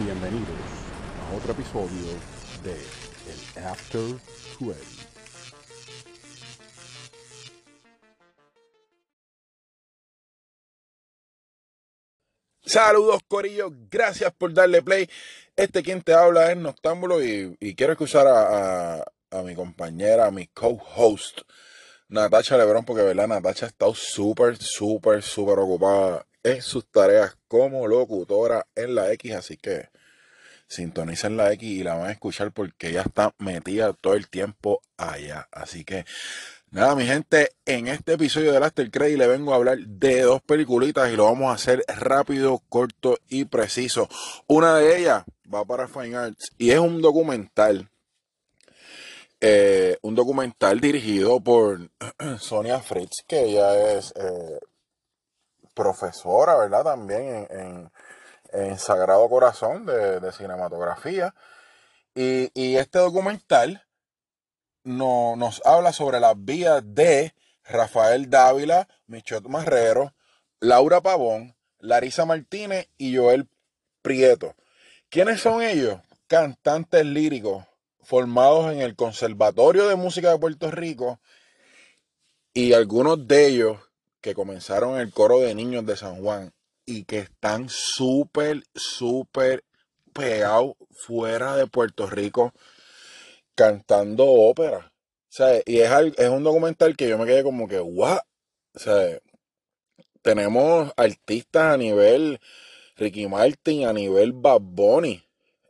Bienvenidos a otro episodio de El After Credit. Saludos Corillo, gracias por darle play. Este quien te habla es Noctámbulo y, quiero escuchar a, a- a mi compañera, a mi co-host, Natacha Lebrón, porque verdad, Natacha ha estado súper, súper, súper ocupada sus tareas como locutora en la X, así que sintonicen la X y la van a escuchar porque ella está metida todo el tiempo allá. Así que nada, mi gente, en este episodio del After Credit le vengo a hablar de dos peliculitas y lo vamos a hacer rápido, corto y preciso. Una de ellas va para Fine Arts y es un documental. eh, un documental dirigido por Sonia Fritz, que ella es eh, profesora, ¿verdad? También en, Sagrado Corazón de, cinematografía. Y, este documental no- nos habla sobre las vidas de Rafael Dávila, Michot Marrero, Laura Pavón, Larisa Martínez y Joel Prieto. ¿Quiénes son ellos? Cantantes líricos formados en el Conservatorio de Música de Puerto Rico y algunos de ellos que comenzaron en el coro de niños de San Juan y que están súper, súper pegados fuera de Puerto Rico cantando ópera. O sea, y es, es un documental que yo me quedé como que, ¿what? O sea, tenemos artistas a nivel Ricky Martin, a nivel Bad Bunny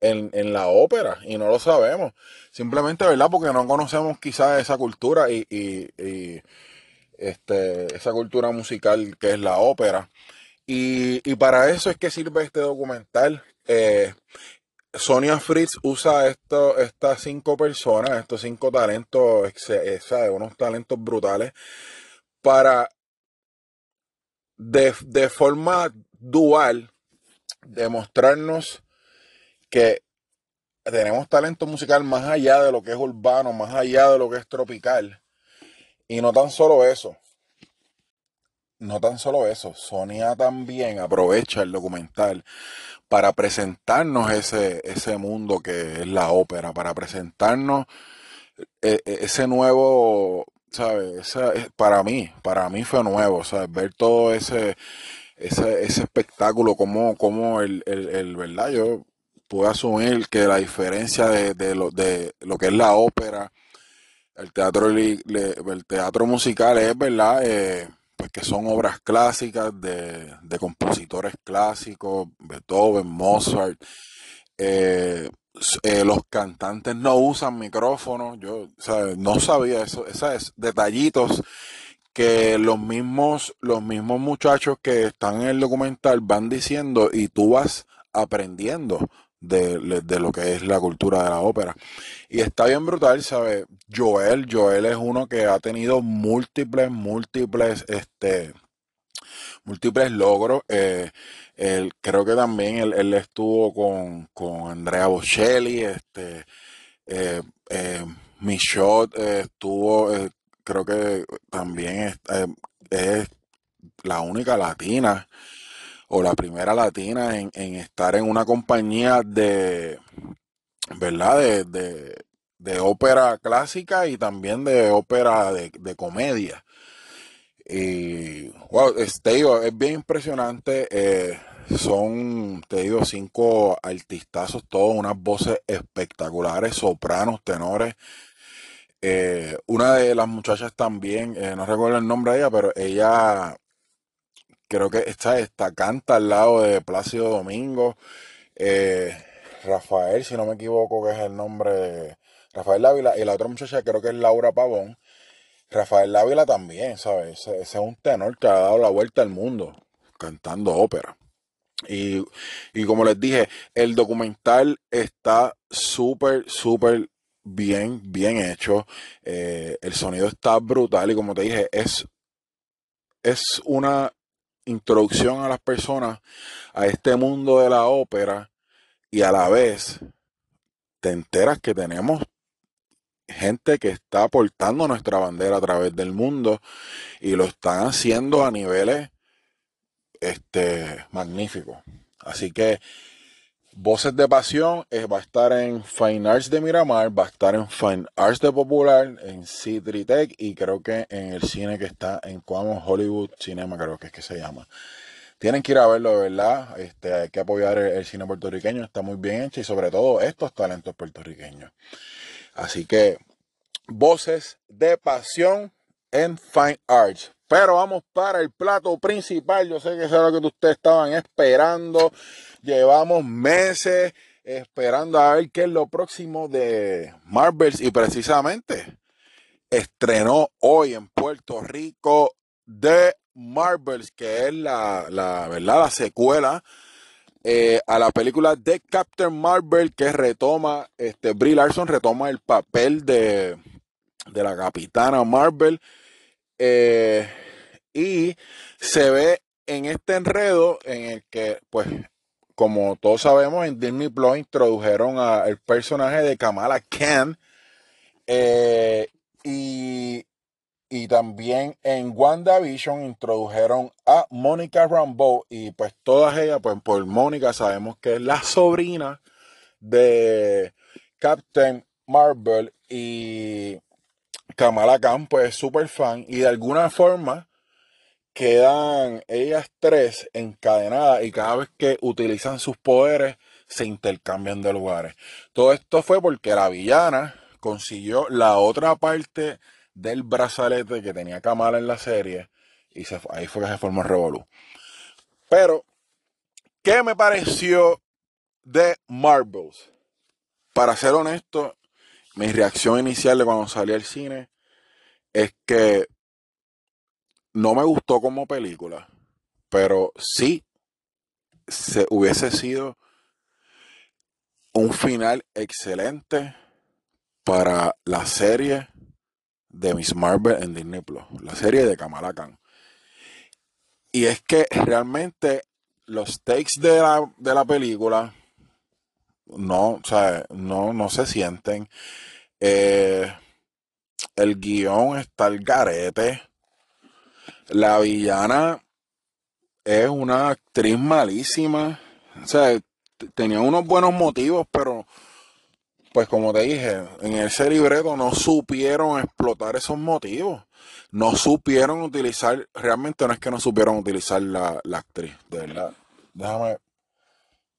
en, en la ópera y no lo sabemos. Simplemente, ¿verdad? Porque no conocemos quizás esa cultura y, este, esa cultura musical que es la ópera. Y, y para eso es que sirve este documental. Eh, Sonia Fritz usa esto, estas cinco personas, estos cinco talentos, eh, ¿sabes? unos talentos brutales, para de, de forma dual demostrarnos que tenemos talento musical más allá de lo que es urbano, más allá de lo que es tropical. Y no tan solo eso, no tan solo eso, Sonia también aprovecha el documental para presentarnos ese, ese mundo que es la ópera, para presentarnos eh, eh, ese nuevo, ¿sabes? Eh, para mí, para mí fue nuevo, ¿sabes? Ver todo ese, ese, ese espectáculo, como, como el, el, el, ¿verdad? Yo pude asumir que la diferencia de, de lo, de lo que es la ópera, el teatro, le- el teatro musical es, ¿verdad? Eh, pues que son obras clásicas de, de compositores clásicos, Beethoven, Mozart, eh, eh, los cantantes no usan micrófonos, yo no sabía eso, esos detallitos que los mismos, los mismos muchachos que están en el documental van diciendo y tú vas aprendiendo de, de lo que es la cultura de la ópera. Y está bien brutal, ¿sabes? Joel, Joel es uno que ha tenido múltiples, múltiples, este, múltiples logros. Eh, él- creo que también él, él estuvo con, con Andrea Bocelli, este, eh, eh, Michot eh, estuvo, creo que también es, es la única latina o la primera latina en, estar en una compañía de, ¿verdad? De, ópera clásica y también de ópera de, comedia. Y, wow, te digo, es bien impresionante. eh, son, te digo, cinco artistazos, todos unas voces espectaculares, sopranos, tenores. Eh, una de las muchachas también, eh, no recuerdo el nombre de ella, pero ella creo que está, canta al lado de Plácido Domingo. Eh, Rafael, si no me equivoco, que es el nombre de Rafael Dávila. Y la otra muchacha creo que es Laura Pavón. Rafael Dávila también, ¿sabes? Ese, ese es un tenor que ha dado la vuelta al mundo cantando ópera. Y, y como les dije, el documental está súper, súper bien, bien hecho. Eh, el sonido está brutal y como te dije, es, es una introducción a las personas a este mundo de la ópera y a la vez te enteras que tenemos gente que está portando nuestra bandera a través del mundo y lo están haciendo a niveles este, magníficos. Así que Voces de Pasión eh, va a estar en Fine Arts de Miramar, va a estar en Fine Arts de Popular, en Citritech y creo que en el cine que está en Cuamo Hollywood Cinema, creo que es que se llama. Tienen que ir a verlo, de verdad. Este, hay que apoyar el, cine puertorriqueño, está muy bien hecho y sobre todo estos talentos puertorriqueños. Así que, Voces de Pasión en Fine Arts. Pero vamos para el plato principal. Yo sé que es lo que ustedes estaban esperando. Llevamos meses esperando a ver qué es lo próximo de Marvels y precisamente estrenó hoy en Puerto Rico The Marvels, que es la, la ¿verdad? la secuela eh, a la película de Captain Marvel que retoma, este, Brie Larson retoma el papel de, de la capitana Marvel eh, y se ve en este enredo en el que, pues, como todos sabemos, en Disney Plus introdujeron al personaje de Kamala Khan. Eh, y, y, también en WandaVision introdujeron a Mónica Rambeau. Y pues todas ellas, pues por Mónica sabemos que es la sobrina de Captain Marvel. Y Kamala Khan, pues es súper fan. Y de alguna forma quedan ellas tres encadenadas y cada vez que utilizan sus poderes se intercambian de lugares. Todo esto fue porque la villana consiguió la otra parte del brazalete que tenía Kamala en la serie y ahí fue que se formó revolú. Pero, ¿qué me pareció de Marvels? Para ser honesto, mi reacción inicial de cuando salí al cine es que no me gustó como película, pero sí se hubiese sido un final excelente para la serie de Miss Marvel en Disney Plus, la serie de Kamala Khan. Y es que realmente los takes de la, de la película no, o sea, no, no se sienten. Eh, el guion está el garete. La villana es una actriz malísima. O sea, tenía unos buenos motivos, pero pues como te dije, en ese libreto no supieron explotar esos motivos. No supieron utilizar, realmente no es que no supieron utilizar la, actriz, de verdad. Déjame,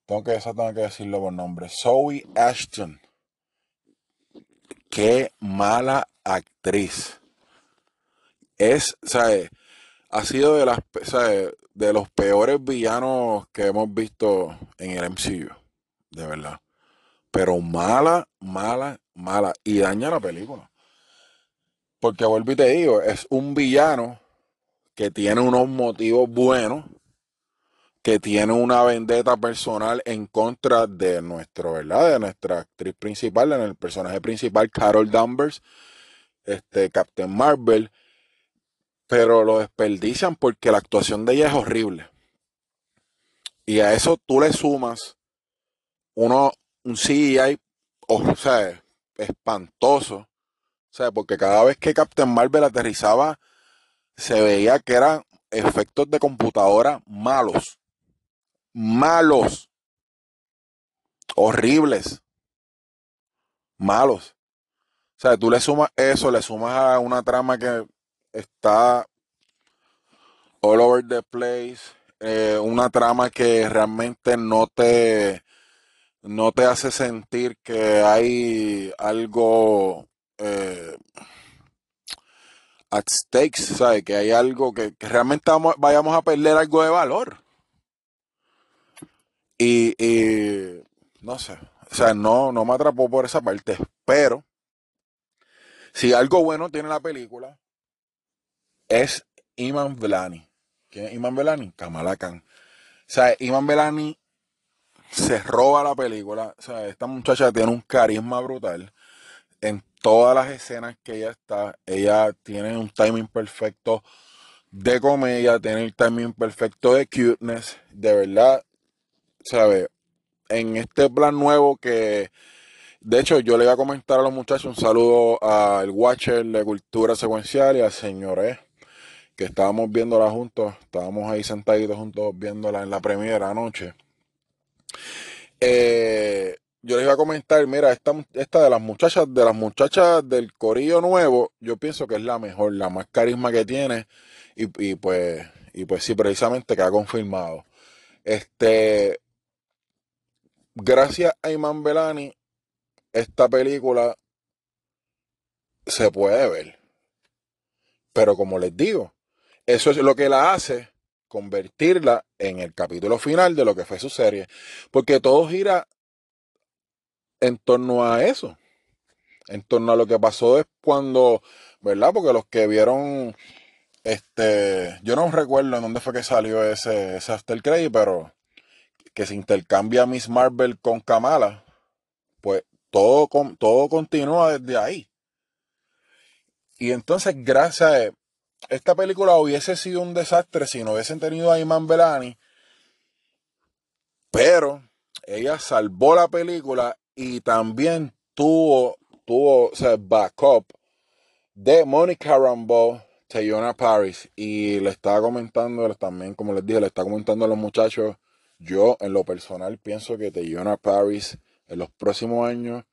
tengo que, eso tengo que decirlo por nombre. Zoe Ashton. Qué mala actriz. Es, sea, ha sido de, las, de los peores villanos que hemos visto en el MCU, de verdad. Pero mala, mala, mala. Y daña la película. Porque vuelvo y te digo, es un villano que tiene unos motivos buenos, que tiene una vendetta personal en contra de nuestro, ¿verdad? De nuestra actriz principal, en el personaje principal, Carol Danvers, este Captain Marvel pero lo desperdician porque la actuación de ella es horrible. Y a eso tú le sumas uno, un CGI, o sea, espantoso. O sea, porque cada vez que Captain Marvel aterrizaba, se veía que eran efectos de computadora malos. Malos. Horribles. Malos. O sea, tú le sumas eso, le sumas a una trama que está all over the place. Eh, una trama que realmente no te, no te hace sentir que hay algo eh, at stakes, ¿sabes? Que hay algo que, realmente vayamos a perder algo de valor. Y, no sé, o sea, no, no me atrapó por esa parte, pero si algo bueno tiene la película es Iman Velani. ¿Quién es Iman Velani? Kamala Khan. O sea, Iman Velani se roba la película. O sea, esta muchacha tiene un carisma brutal. En todas las escenas que ella está, ella tiene un timing perfecto de comedia, tiene el timing perfecto de cuteness. De verdad, ¿sabes? En este plan nuevo que de hecho, yo le voy a comentar a los muchachos un saludo al Watcher de Cultura Secuencial y al señor E que estábamos viéndola juntos, estábamos ahí sentaditos juntos viéndola en la primera noche. eh, yo les iba a comentar, mira, esta, esta de las muchachas, de las muchachas del Corillo Nuevo, yo pienso que es la mejor, la más carisma que tiene. Y, pues, y pues sí, precisamente que ha confirmado. Este, gracias a Iman Belani, esta película se puede ver. Pero como les digo, eso es lo que la hace convertirla en el capítulo final de lo que fue su serie. Porque todo gira en torno a eso. En torno a lo que pasó es cuando, ¿verdad? Porque los que vieron, este, yo no recuerdo en dónde fue que salió ese, ese After Credit, pero que se intercambia Miss Marvel con Kamala, pues todo, todo continúa desde ahí. Y entonces, gracias esta película hubiese sido un desastre si no hubiesen tenido a Iman Belani, pero ella salvó la película y también tuvo, tuvo o sea, backup de Monica Rambeau, Tayona Paris. Y le estaba comentando, también, como les dije, le estaba comentando a los muchachos. Yo, en lo personal, pienso que Tayona Paris en los próximos años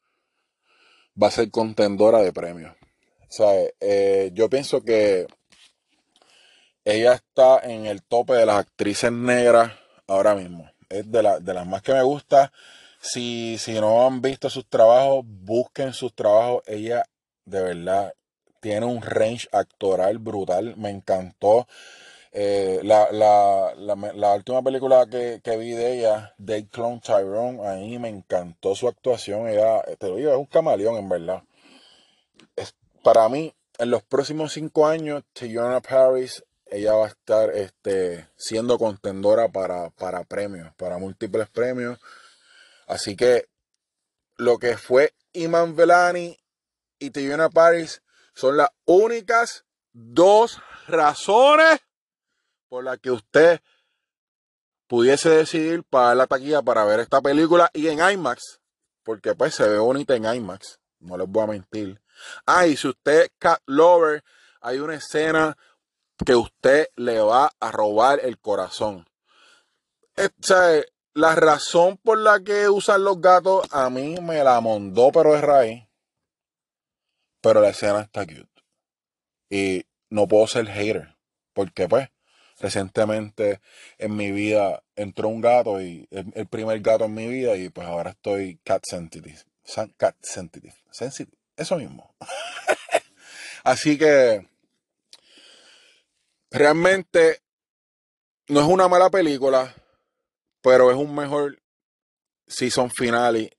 va a ser contendora de premios. O sea, eh, yo pienso que ella está en el tope de las actrices negras ahora mismo. Es de, de las más que me gusta. Si, si no han visto sus trabajos, busquen sus trabajos. Ella de verdad tiene un range actoral brutal. Me encantó. Eh, la, la, la, última película que, vi de ella, Day Clone Tyrone, ahí me encantó su actuación. Ella, te lo digo, es un camaleón en verdad. Para mí, en los próximos cinco años, Tiana Paris, ella va a estar este, siendo contendora para, para premios, para múltiples premios. Así que lo que fue Iman Velani y Tiana Paris son las únicas dos razones por las que usted pudiese decidir pagar la taquilla para ver esta película y en IMAX, porque pues se ve bonita en IMAX, no les voy a mentir. Ah, y si usted es cat lover, hay una escena que usted le va a robar el corazón. Eh, o sea, la razón por la que usan los gatos a mí me la mondó, pero es raíz. Pero la escena está cute. Y no puedo ser hater. Porque pues, recientemente en mi vida entró un gato y el, primer gato en mi vida y pues ahora estoy cat sensitive. Cat sensitive. Sensitive. Eso mismo. Así que realmente no es una mala película pero es un mejor season finale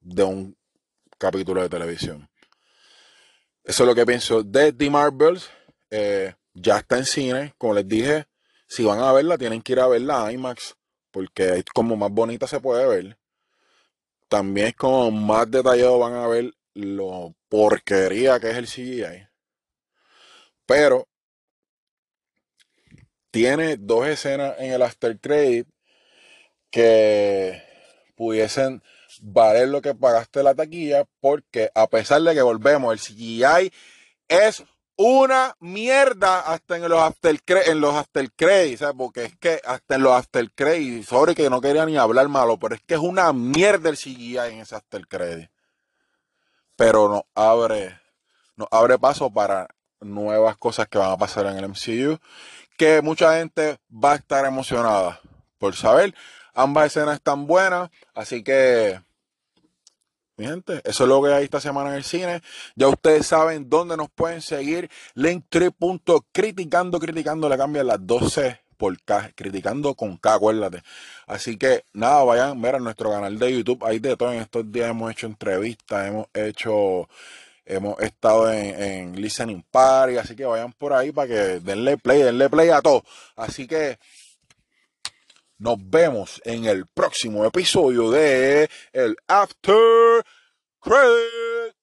de un capítulo de televisión. Eso es lo que pienso de The Marvels. Eh, ya está en cine, como les dije. Si van a verla, tienen que ir a verla a IMAX, porque es como más bonita se puede ver. También es como más detallado van a ver lo porquería que es el CGI. Pero tiene dos escenas en el after credit que pudiesen valer lo que pagaste la taquilla, porque a pesar de que volvemos, el CGI es una mierda hasta en los after en los after credits, ¿sabes? porque es que hasta en los after credits, sobre que no quería ni hablar malo, pero es que es una mierda el CGI en ese after credit. Pero nos abre, nos abre paso para nuevas cosas que van a pasar en el MCU, que mucha gente va a estar emocionada por saber. Ambas escenas están buenas, así que, mi gente, eso es lo que hay esta semana en el cine. Ya ustedes saben dónde nos pueden seguir. Linktree.criticando, criticando, le cambian las 12 por K, criticando con K, acuérdate. Así que nada, vayan ver a nuestro canal de YouTube. Ahí de todo en estos días hemos hecho entrevistas, hemos hecho, hemos estado en, en Listening Party, así que vayan por ahí para que denle play, denle play a todo. Así que nos vemos en el próximo episodio de el After Credit.